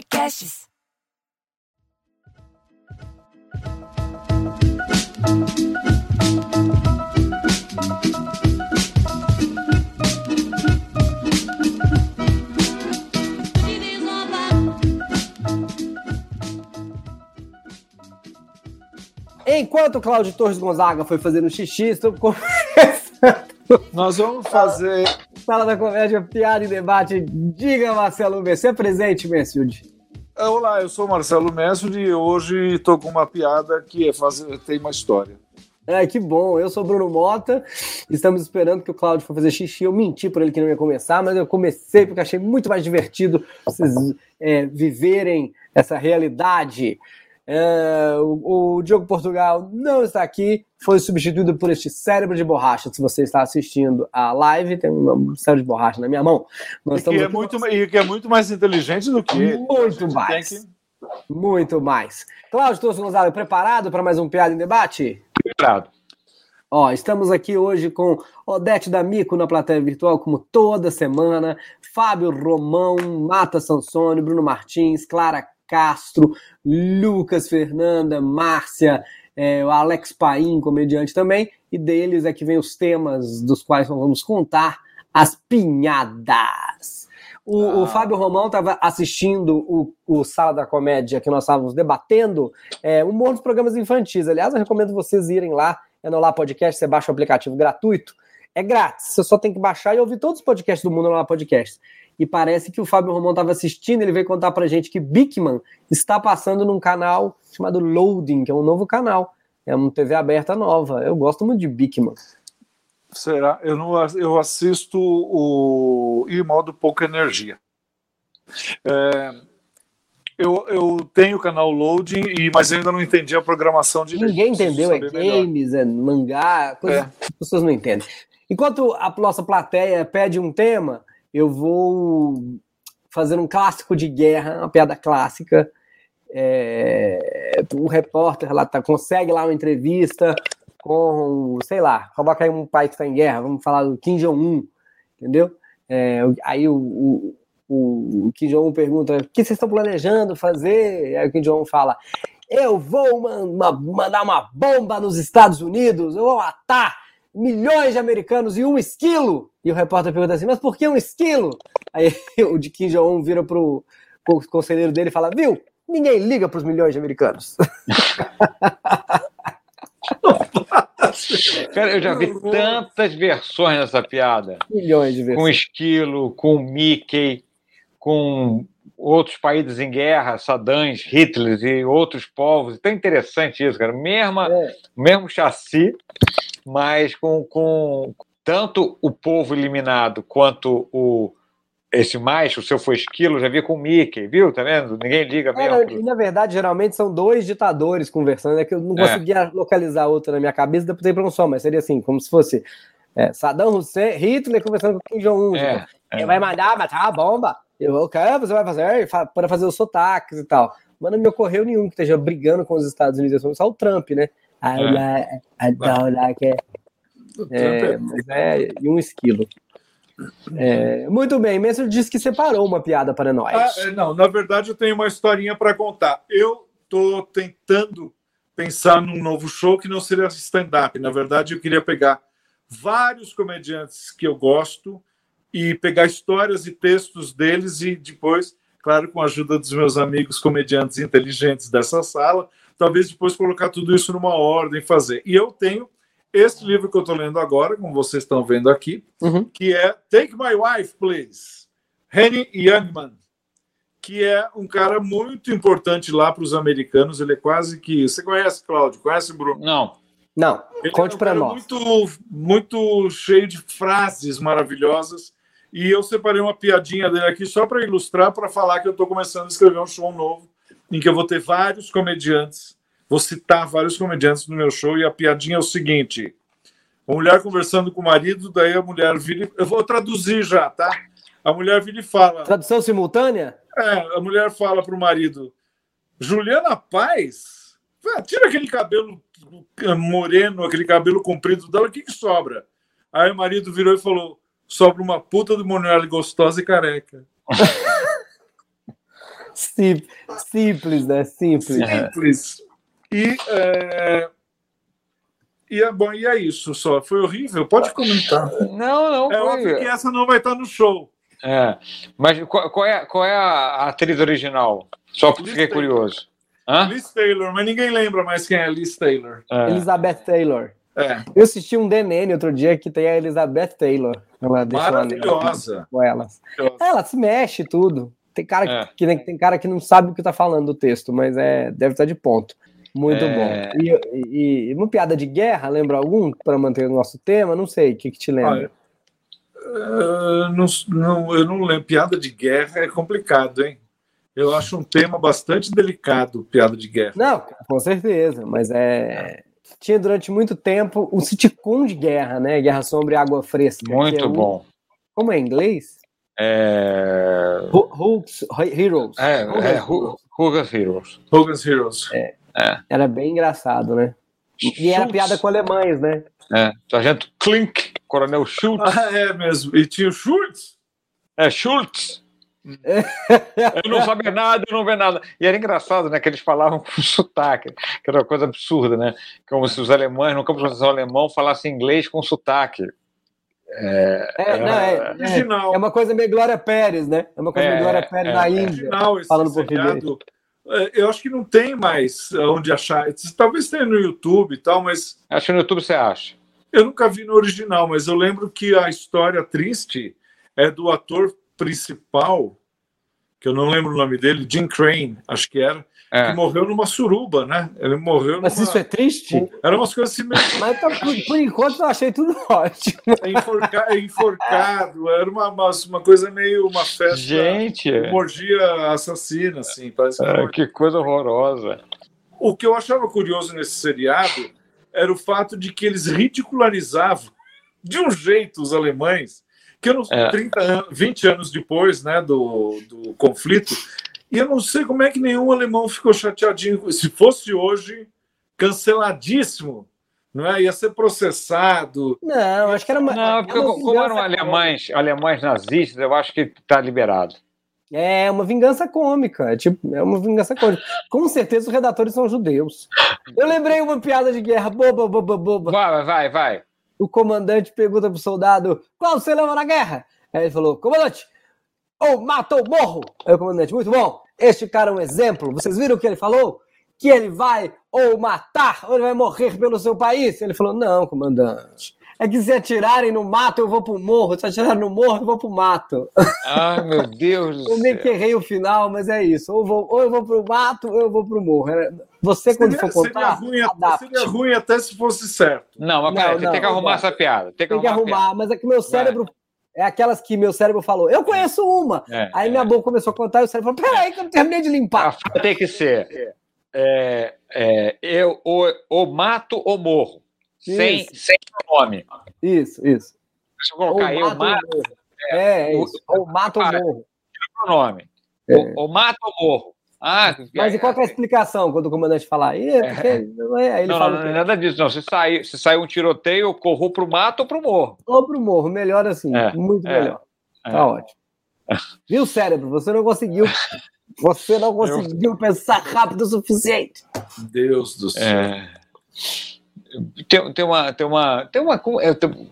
Podcasts. Enquanto o Cláudio Torres Gonzaga foi fazendo xixi, estou conversando. Nós vamos fazer. Sala da Comédia, piada e debate. Diga, Marcelo Messi. É presente, Messiud. Olá, eu sou Marcelo Messi e hoje estou com uma piada que é fazer, tem uma história. É, que bom. Eu sou Bruno Mota. Estamos esperando que o Cláudio for fazer xixi. Eu menti por ele que não ia começar, mas eu comecei porque achei muito mais divertido vocês é, viverem essa realidade. É, o, o Diogo Portugal não está aqui, foi substituído por este cérebro de borracha. Se você está assistindo a live, tem um cérebro de borracha na minha mão. Nós e, que é muito, e que é muito mais inteligente do que ele. Muito mais. Que... Muito mais. Cláudio Torso Gonzalo, preparado para mais um Piada em Debate? Preparado. Ó, estamos aqui hoje com Odete D'Amico na plateia virtual, como toda semana, Fábio Romão, Mata Sansone, Bruno Martins, Clara Castro, Lucas Fernanda, Márcia, é, o Alex Paim, comediante também, e deles é que vem os temas dos quais nós vamos contar as pinhadas. O, ah. o Fábio Romão estava assistindo o, o, Sala da Comédia que nós estávamos debatendo, é, um monte de programas infantis. Aliás, eu recomendo vocês irem lá, é no Lá Podcast, você baixa o aplicativo gratuito. É grátis, você só tem que baixar e ouvir todos os podcasts do mundo no Lá Podcast e parece que o Fábio Romão estava assistindo, ele veio contar pra gente que Bigman está passando num canal chamado Loading, que é um novo canal, é uma TV aberta nova. Eu gosto muito de Bigman. Será? Eu não eu assisto o Irmão do Pouca Energia. É, eu, eu tenho o canal Loading, e, mas ainda não entendi a programação de Ninguém entendeu, é games, melhor. é mangá, coisa é. que as pessoas não entendem. Enquanto a nossa plateia pede um tema, eu vou fazer um clássico de guerra, uma piada clássica. É, o repórter lá tá, consegue lá uma entrevista com, sei lá, coloca aí um pai que está em guerra, vamos falar do Kim Jong-un, entendeu? É, aí o, o, o Kim Jong-un pergunta: o que vocês estão planejando fazer? Aí o Kim Jong-un fala: eu vou mandar uma bomba nos Estados Unidos, eu vou matar milhões de americanos e um esquilo. E o repórter pergunta assim, mas por que um esquilo? Aí o de Kim Jong-un vira pro, pro conselheiro dele e fala, viu, ninguém liga para os milhões de americanos. Cara, eu já vi tantas versões dessa piada. Milhões de versões. Com esquilo, com Mickey, com outros países em guerra, Saddam, Hitler e outros povos. Tão interessante isso, cara. Mesma, é. Mesmo chassi, mas com, com tanto o povo eliminado quanto o esse mais, o seu foi esquilo, já vi com o Mickey, viu? Tá vendo? Ninguém liga mesmo. É. Na verdade, geralmente são dois ditadores conversando, é que eu não é. conseguia localizar outro na minha cabeça, depois para um só, mas seria assim, como se fosse é, Saddam Hussein, Hitler conversando com Kim Jong-un. É, tipo, é. vai mandar matar a bomba. Eu, o que você vai fazer? Para fazer os sotaques e tal. Mas não me ocorreu nenhum que esteja brigando com os Estados Unidos, só o Trump, né? I é. like, I don't like it. É, mas é, e um esquilo. É, muito bem, Mestre disse que separou uma piada para nós. Ah, é, não, na verdade eu tenho uma historinha para contar. Eu estou tentando pensar num novo show que não seria stand-up. Na verdade, eu queria pegar vários comediantes que eu gosto e pegar histórias e textos deles e depois, claro, com a ajuda dos meus amigos comediantes inteligentes dessa sala, talvez depois colocar tudo isso numa ordem, fazer. E eu tenho este livro que eu estou lendo agora, como vocês estão vendo aqui, uhum. que é Take My Wife, Please, Henry Youngman, que é um cara muito importante lá para os americanos. Ele é quase que. Você conhece, Cláudio? Conhece, Bruno? Não. Não, Ele conte é um para nós. Muito, muito cheio de frases maravilhosas. E eu separei uma piadinha dele aqui só para ilustrar, para falar que eu estou começando a escrever um show novo em que eu vou ter vários comediantes, vou citar vários comediantes no meu show, e a piadinha é o seguinte: a mulher conversando com o marido, daí a mulher vira. Eu vou traduzir já, tá? A mulher vira e fala. Tradução simultânea? É, a mulher fala para o marido: Juliana Paz, tira aquele cabelo moreno, aquele cabelo comprido dela, o que, que sobra? Aí o marido virou e falou: sobra uma puta do Monreal gostosa e careca. Sim, simples, né? Simples. Simples. E, é... e, é, bom, e é isso só. Foi horrível? Pode comentar. Não, não. É foi... óbvio que essa não vai estar no show. É. Mas qual, qual é, qual é a atriz original? Só porque fiquei Taylor. curioso. Hã? Liz Taylor, mas ninguém lembra mais quem é Liz Taylor. É. Elizabeth Taylor. É, Eu assisti um DNN outro dia que tem a Elizabeth Taylor. Ela maravilhosa. com elas. Ela se mexe tudo. Tem cara É. que, que- tem cara que não sabe o que tá falando do texto, mas é deve estar de ponto. Muito É. bom. E, e- e uma piada de guerra, lembra algum? Para manter o nosso tema? Não sei. O que, que te lembra? Olha, Ah, não, não, eu não lembro. Piada de guerra é complicado, hein? Eu acho um tema bastante delicado, piada de guerra. Não, com certeza, mas é. Tinha durante muito tempo um sitcom de guerra, né? Guerra Sombra e Água Fresca. é Muito o- bom. Como é em inglês? É, Heroes. é, Hulks é Heroes. Hugo's Heroes. Hogan's Heroes. Era bem engraçado, né? E era Schultz. piada com alemães, né? É, Sargento Klink, Coronel Schultz. Ah, é mesmo. E tinha o Schultz. É Schultz. Eu não sabia nada, eu não vê nada. E era engraçado, né? Que eles falavam com sotaque, que era uma coisa absurda, né? Como se os alemães, no campo de concentração alemão, falassem inglês com sotaque. É, não, é, é, Original. é uma coisa meio Glória Pérez, né? É uma coisa É, meio Glória Pérez é, na é. Índia. original esse falando seriado. É, Eu acho que não tem mais onde achar. Talvez tenha no YouTube e tal, mas Acho que no YouTube você acha. eu nunca vi no original. Mas eu lembro que a história triste é do ator principal, que eu não lembro o nome dele, Jim Crane, acho que era, que É. morreu numa suruba, né? Ele morreu Mas numa... isso é triste? Era umas coisas assim meio Mas tá- por, por enquanto eu achei tudo ótimo. enforca- enforcado, era uma, uma, uma coisa meio uma festa, Gente, uma orgia assassina, assim, parece que é, que coisa horrorosa. O que eu achava curioso nesse seriado era o fato de que eles ridicularizavam de um jeito os alemães, que eu não É. 30 anos, 20 anos depois né, do, do conflito, e eu não sei como é que nenhum alemão ficou chateadinho. Se fosse hoje, canceladíssimo, não é? Ia ser processado. Não, acho que era uma. Não, porque uma como eram alemães, alemães nazistas, eu acho que está liberado. É uma vingança cômica, é tipo, é uma vingança cômica. Com certeza os redatores são judeus. Eu lembrei uma piada de guerra boba, boba, boba. Vai, vai, vai. O comandante pergunta pro soldado: qual você leva na guerra? Aí ele falou: comandante, ou mata ou morro. Aí o comandante: muito bom, este cara é um exemplo. Vocês viram o que ele falou? Que ele vai ou matar ou ele vai morrer pelo seu país? Ele falou: não, comandante. É que se atirarem no mato, eu vou pro morro. Se atirarem no morro, eu vou pro mato. Ai, meu Deus do Eu meio que céu. errei o final, mas é isso. Ou, vou, ou eu vou pro mato, ou eu vou pro morro. Você, quando Seria, for seria contar, ruim, até- adapte. seria ruim até se fosse certo. Não, mas Não, peraí, tem que arrumar não. essa piada. Tem que Tem que arrumar, arrumar, mas é que meu cérebro. É aquelas que meu cérebro falou, eu conheço uma. É, Aí é. minha boca começou a contar e o cérebro falou, peraí que eu não terminei de limpar. frase tem que ser é, é, eu ou, ou mato ou morro. Sem, Isso. sem nome. Isso, isso. Se eu colocar eu ou mato, ou morro. É, é isso. Ou mato ou morro. nome. É. Ou, ou mato ou morro. Ah, Mas e qual que é a explicação quando o comandante falar? Ih, porque... Aí ele não, fala não, não é nada disso. Não. Se sair, se sair um tiroteio, eu corro pro mato ou pro morro. ou pro morro, melhor assim, É, muito é, melhor. é. Tá ótimo. Viu, cérebro? Você não conseguiu. Você não conseguiu pensar rápido o suficiente. Deus do céu. É, tem, tem uma. Tem uma, tem uma é, tem-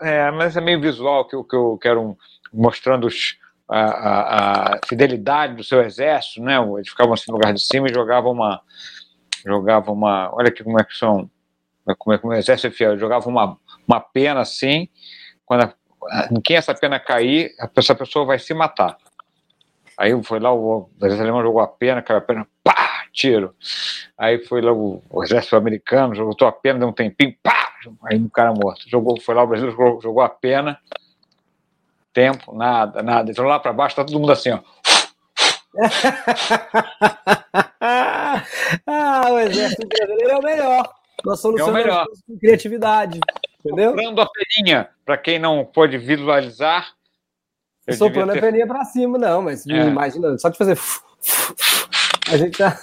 é, mas é meio visual que eu, que eu quero um- mostrando os, a, a- a fidelidade do seu exército, né? Eles ficavam assim no lugar de cima e jogavam uma. Jogavam uma. Olha aqui como é que são. Como é que o exército é fiel. Jogava uma, uma pena assim. Quando a, em quem essa pena cair, essa pessoa vai se matar. Aí foi lá, o, o exército alemão jogou a pena, caiu a pena, pá, tiro. Aí foi lá o, o exército americano, jogou a pena, deu um tempinho, pá, aí um cara morto. Jogou, foi lá o Brasil, jogou, jogou a pena, tempo, nada, nada. Entrou lá para baixo, tá todo mundo assim, ó. ah, o exército brasileiro é o melhor. Nós solucionamos É o melhor. com criatividade. Entendeu? Soprando a peninha, para quem não pode visualizar. eu Soprando a ter- peninha pra cima, não, mas É. imagina, só de fazer. A gente tá.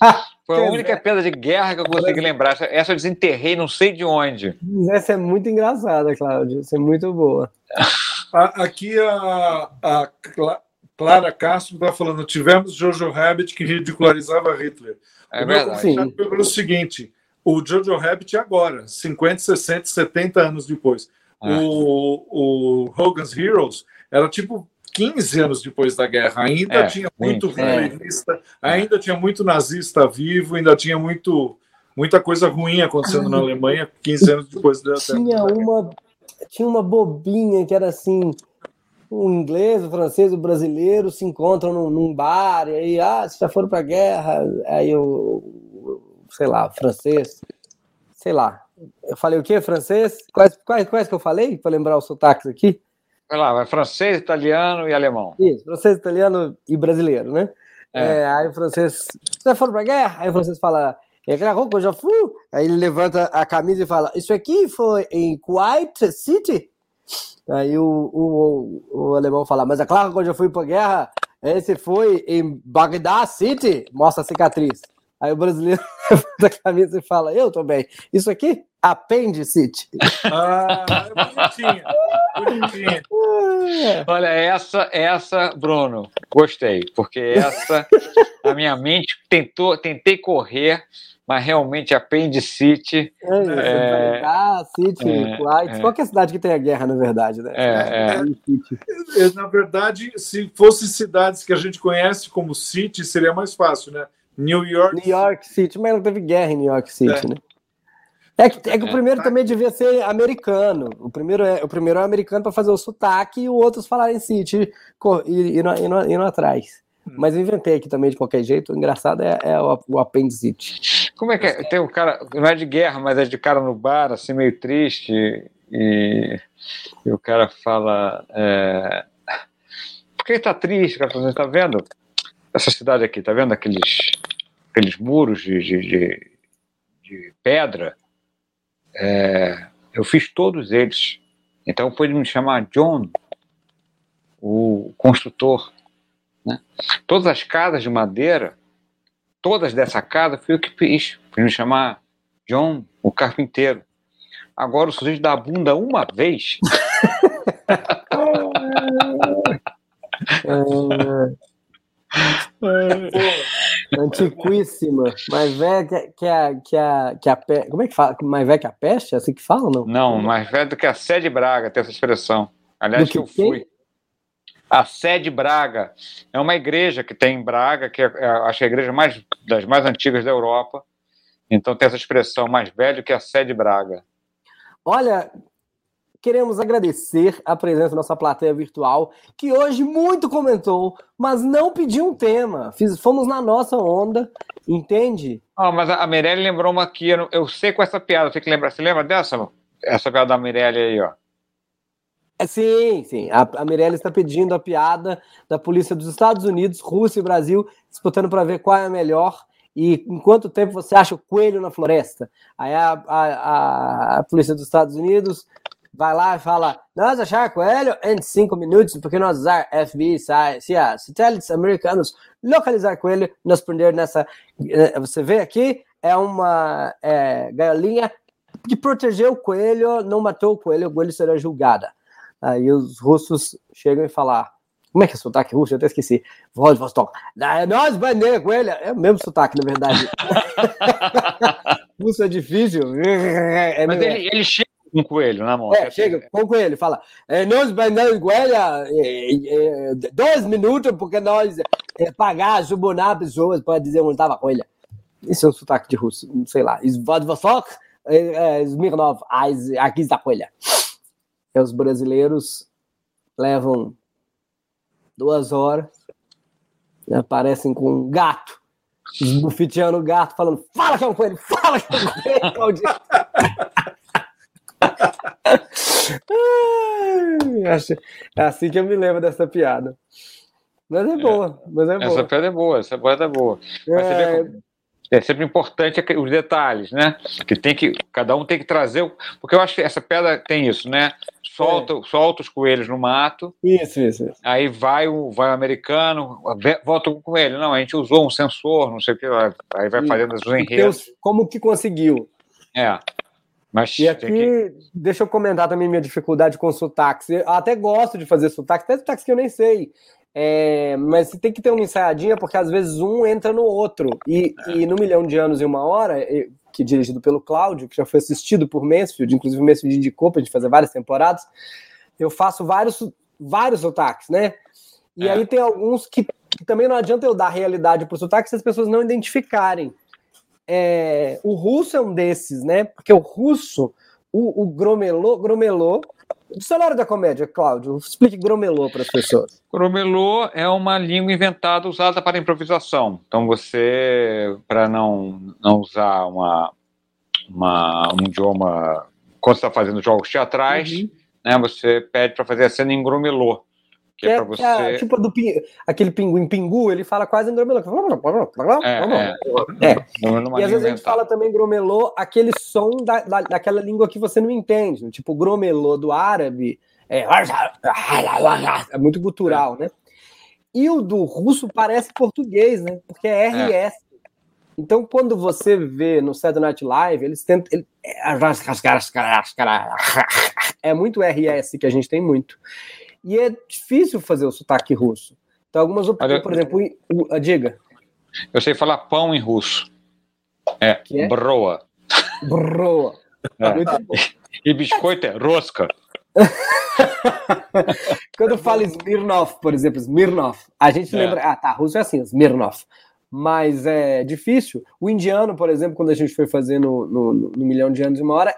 Foi a única pedra de guerra que eu consegui lembrar. Essa, essa eu desenterrei, não sei de onde. Essa é muito engraçada, Cláudio. Essa é muito boa. Aqui a, a Cla- Clara Castro está falando, tivemos Jojo Rabbit que ridicularizava Hitler. É o meu verdade. foi pelo seguinte, o Jojo Rabbit agora, 50, 60, 70 anos depois. Ah. O, o Hogan's Heroes era tipo 15 anos depois da guerra. Ainda É, tinha muito muito, é. hitlerista, ainda tinha muito nazista vivo, ainda tinha muito, muita coisa ruim acontecendo na Alemanha 15 anos depois da, da Tinha uma, tinha uma bobinha que era assim: o inglês, o francês, o brasileiro se encontram num, num bar, e aí, ah, vocês já foram pra guerra, aí o- sei lá, francês, sei lá. Eu falei o quê? Francês? Quais, quais, quais que eu falei? Para lembrar os sotaques aqui? Vai lá, vai francês, italiano e alemão. Isso, francês, italiano e brasileiro, né? É. É, aí o francês, vocês já foram pra guerra? Aí o francês fala, é claro que eu já fui. Aí ele levanta a camisa e fala, isso aqui foi em Kuwait City? Aí o, o, o alemão fala, mas é claro que eu fui pra guerra. Esse foi em Bagdá City? Mostra a cicatriz. Aí o brasileiro levanta a camisa e fala, eu também. Isso aqui? Appendicite. Ah, é bonitinha. bonitinha. É. Olha, essa, essa, Bruno, gostei, porque essa, a minha mente tentou, tentei correr, mas realmente apendicite. É isso, É. Bagdá City, É, Kuwait. é. Qualquer cidade que tenha guerra, na verdade, né? É, é. Appendicite. É, Na verdade, se fossem cidades que a gente conhece como City, seria mais fácil, né? New York. New York City, mas não teve guerra em New York City, É. né? É que, é que o É. primeiro também devia ser americano. O primeiro é, o primeiro é americano para fazer o sotaque e o outros falarem City e indo, atrás. Hum. Mas eu inventei aqui também de qualquer jeito. O engraçado é, é o, o apendicite. Como é que é? Tem um cara, não é de guerra, mas é de cara no bar, assim, meio triste, e, e o cara fala. É, Por que tá triste? O cara fala, tá vendo? Essa cidade aqui, tá vendo aqueles, aqueles muros de, de, de, de pedra? É, eu fiz todos eles. Então pode me chamar John, o construtor. Né? Todas as casas de madeira todas dessa casa fui eu que fiz. Fui me chamar John, o carpinteiro. Agora o sujeito dá a bunda uma vez. É, antiquíssima. Mais velha que, que, a, que, a, que a pe- Como é que fala? Mais velha que a peste? É assim que fala não? Não, mais velho do que a Sede Braga, tem essa expressão. Aliás, que eu fui. A Sede Braga é uma igreja que tem em Braga, que é, é, acho que é a igreja mais, das mais antigas da Europa. Então tem essa expressão, mais velho que a Sede Braga. Olha, queremos agradecer a presença da nossa plateia virtual, que hoje muito comentou, mas não pediu um tema. Fiz, fomos na nossa onda, entende? Ah, mas a Mirelle lembrou uma aqui, eu, eu sei com essa piada, você que lembra, você lembra dessa? Essa piada da Mirelle aí, ó. É, sim, sim. A, a Mirella está pedindo a piada da polícia dos Estados Unidos, Rússia e Brasil, disputando para ver qual é a melhor. E em quanto tempo você acha o coelho na floresta? Aí a, a, a, a polícia dos Estados Unidos vai lá e fala: Nós achar coelho em cinco minutos, porque nós usar FBI, CIA, satélites americanos, localizar coelho, nos prender nessa. eh, Você vê aqui, é uma é, galinha que protegeu o coelho, não matou o coelho, o coelho será julgada. Aí os russos chegam e falam: como é que é sotaque russo? Eu até esqueci. Vladivostok. "Ah, Nós, bandeira coelho. É o mesmo sotaque, na verdade. Russo é difícil. É, Mas ele, ele chega com um coelho na mão. é, chega com o coelho, fala, é, nós vendemos coelho é, é, dois minutos porque nós é, pagar, subornar pessoas para dizer onde estava a coelha. Isso é um sotaque de russo, não sei lá. Vladivostok, Smirnov, aqui está a coelha. E os brasileiros levam duas horas e aparecem com um gato, esbufeteando o gato, falando, fala que é um coelho, fala que é um coelho, Claudinho." Ai, acho- É assim que eu me lembro dessa piada. Mas é boa, mas é Essa boa. piada é boa, essa piada é boa. Mas você vê É, é sempre importante os detalhes, né? Que tem que cada um tem que trazer, o- porque eu acho que essa pedra tem isso, né? Solta, É. solta os coelhos no mato, Isso, isso, isso. aí vai o vai o americano, volta com o coelho. Não, a gente usou um sensor, não sei o que, aí vai fazendo os Deus, enredos. como que conseguiu? É. Mas E tem que- aqui, deixa eu comentar também minha dificuldade com sotaques. Eu até gosto de fazer sotaques, até sotaques que eu nem sei. É, mas você tem que ter uma ensaiadinha, porque às vezes um entra no outro. E, é. e no Milhão de Anos e Uma Hora, que é dirigido pelo Cláudio, que já foi assistido por Mansfield, inclusive o Mansfield indicou pra gente fazer várias temporadas, eu faço vários, vários sotaques, né? E é. aí tem alguns que, que, também não adianta eu dar realidade pro sotaque se as pessoas não identificarem. É, o russo é um desses, né? Porque o russo, o, o gromelô, gromelô Dicionário da comédia, Cláudio, explique gromelô para as pessoas. Gromelô é uma língua inventada usada para improvisação. Então você, para não, não usar uma, uma, um idioma quando está fazendo jogos teatrais, uhum. né, você pede para fazer a cena em gromelô. Que, é, é você... É, tipo do aquele pinguim pingu, ele fala quase em gromelô. É, é. é. E às vezes a gente fala também gromelô, aquele som da, da, daquela língua que você não entende. Tipo, gromelô do árabe é, é muito gutural, né? E o do russo parece português, né? Porque é RS. É. Então, quando você vê no Saturday Night Live, eles tentam. Ele, é muito RS que a gente tem muito. E é difícil fazer o sotaque russo. Então, algumas opções, por exemplo, o, a, diga. Eu sei falar pão em russo. É, é? broa. Broa. É. E biscoito é rosca. Quando fala Smirnov, por exemplo, Smirnov, a gente é. lembra. Ah, tá, russo é assim, Smirnov. Mas é difícil. O indiano, por exemplo, quando a gente foi fazer no, no, no Milhão de Anos e uma Hora,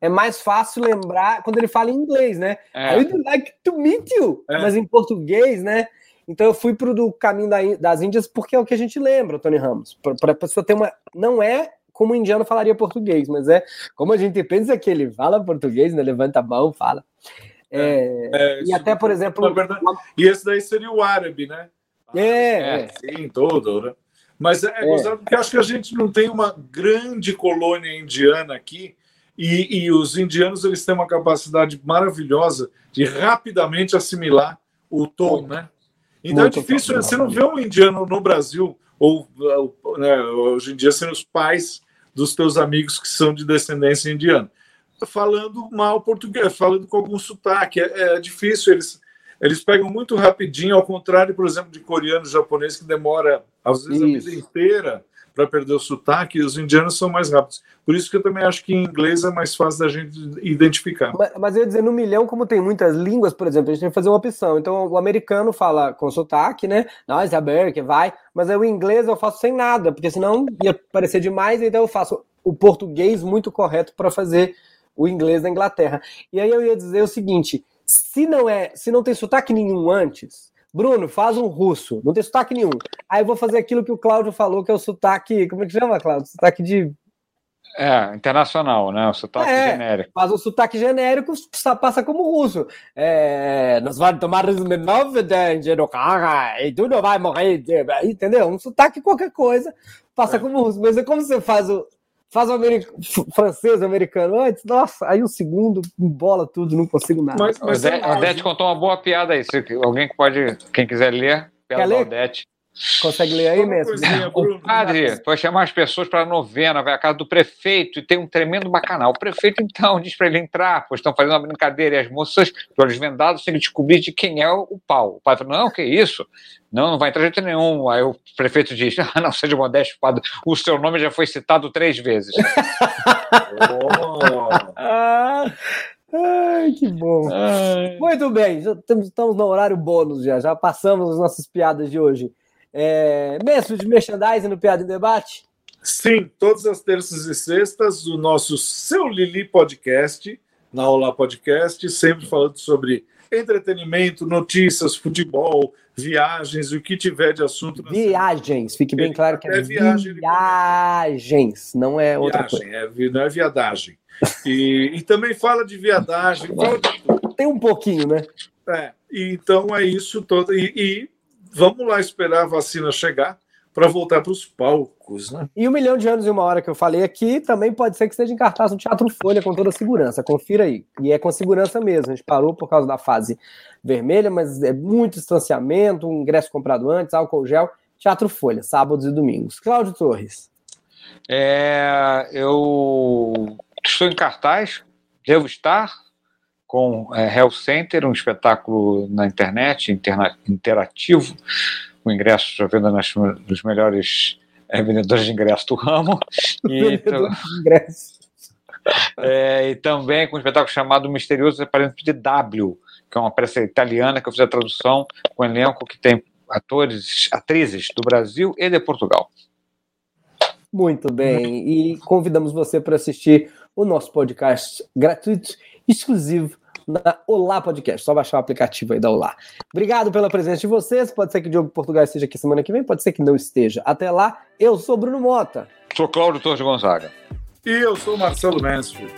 é, é mais fácil lembrar quando ele fala em inglês, né? É. I would like to meet you, é. mas em português, né? Então eu fui pro do caminho das Índias porque é o que a gente lembra, Tony Ramos. Para a pessoa ter uma. Não é como o indiano falaria português, mas é como a gente pensa que ele fala português, né? Levanta a mão, fala. É, é, e até, por exemplo. Verdade, e esse daí seria o árabe, né? É, é. Sim, todo, né? Mas é, é, gozado porque acho que a gente não tem uma grande colônia indiana aqui e, e, os indianos eles têm uma capacidade maravilhosa de rapidamente assimilar o tom, né? Então Muito é difícil, você não vê um indiano no Brasil, ou né, hoje em dia sendo os pais dos teus amigos que são de descendência indiana, falando mal português, falando com algum sotaque. É, é difícil, eles, eles pegam muito rapidinho, ao contrário, por exemplo, de coreano japonês, que demora, às vezes, Isso. a vida inteira para perder o sotaque, os indianos são mais rápidos. Por isso que eu também acho que em inglês é mais fácil da gente identificar. Mas, mas eu ia dizer, no milhão, como tem muitas línguas, por exemplo, a gente tem que fazer uma opção. Então, o americano fala com sotaque, né? Nós, é que vai. Mas aí o inglês eu faço sem nada, porque senão ia parecer demais, então eu faço o português muito correto para fazer o inglês da Inglaterra. E aí eu ia dizer o seguinte: se não é, se não tem sotaque nenhum antes, Bruno, faz um russo, não tem sotaque nenhum. Aí eu vou fazer aquilo que o Cláudio falou, que é o sotaque. Como é que chama, Cláudio? Sotaque de. É, internacional, né? O sotaque é, genérico. Faz o sotaque genérico, passa como russo. É, nós vamos tomar Smirnov e tu não vai morrer. Entendeu? Um sotaque qualquer coisa, passa é. como russo. Mas é como você faz o, faz o americ... francês, o americano antes, nossa, aí o segundo bola tudo, não consigo nada. Mas, mas o Odete contou uma boa piada aí. Se alguém que pode, quem quiser ler, pela Odete. Consegue ler aí mesmo? O padre foi chamar as pessoas para a novena, vai à casa do prefeito e tem um tremendo bacanal. O prefeito, então, diz para ele entrar, pois estão fazendo uma brincadeira e as moças, de olhos vendados, têm que descobrir de quem é o pau. O padre falou: Não, que isso? Não, não vai entrar de jeito nenhum. Aí o prefeito diz: Ah, não, seja modesto, padre, o seu nome já foi citado três vezes. oh. Ai, que bom. Ai. Muito bem, já estamos, estamos no horário bônus já, já passamos as nossas piadas de hoje. É, mestre de merchandising no Piada em Debate? Sim, todas as terças e sextas, o nosso Seu Lili Podcast, na Olá Podcast, sempre falando sobre entretenimento, notícias, futebol, viagens, o que tiver de assunto. Viagens, fique bem claro que é, é viagem, viagens, não é outra viagem, coisa. É, não é viadagem. E, e também fala de viadagem. Tem um pouquinho, né? É, então é isso todo. E, e vamos lá esperar a vacina chegar para voltar para os palcos. Né? E um milhão de anos e uma hora que eu falei aqui também pode ser que esteja em cartaz no Teatro Folha com toda a segurança. Confira aí. E é com segurança mesmo. A gente parou por causa da fase vermelha, mas é muito distanciamento, um ingresso comprado antes, álcool gel. Teatro Folha, sábados e domingos. Cláudio Torres. É, eu estou em cartaz, devo estar. Com é, Hell Center, um espetáculo na internet, interna, interativo, com ingressos à venda nas, nos melhores é, vendedores de ingressos do ramo. e, então, é, e também com um espetáculo chamado Misterioso Aparelhamento de W, que é uma peça italiana que eu fiz a tradução com um elenco que tem atores, atrizes do Brasil e de Portugal. Muito bem. E convidamos você para assistir o nosso podcast gratuito, exclusivo na Olá Podcast. Só baixar o aplicativo aí da Olá. Obrigado pela presença de vocês. Pode ser que o Diogo Portugal esteja aqui semana que vem, pode ser que não esteja. Até lá, eu sou Bruno Mota. Sou Cláudio Torres Gonzaga. E eu sou Marcelo Mansfield.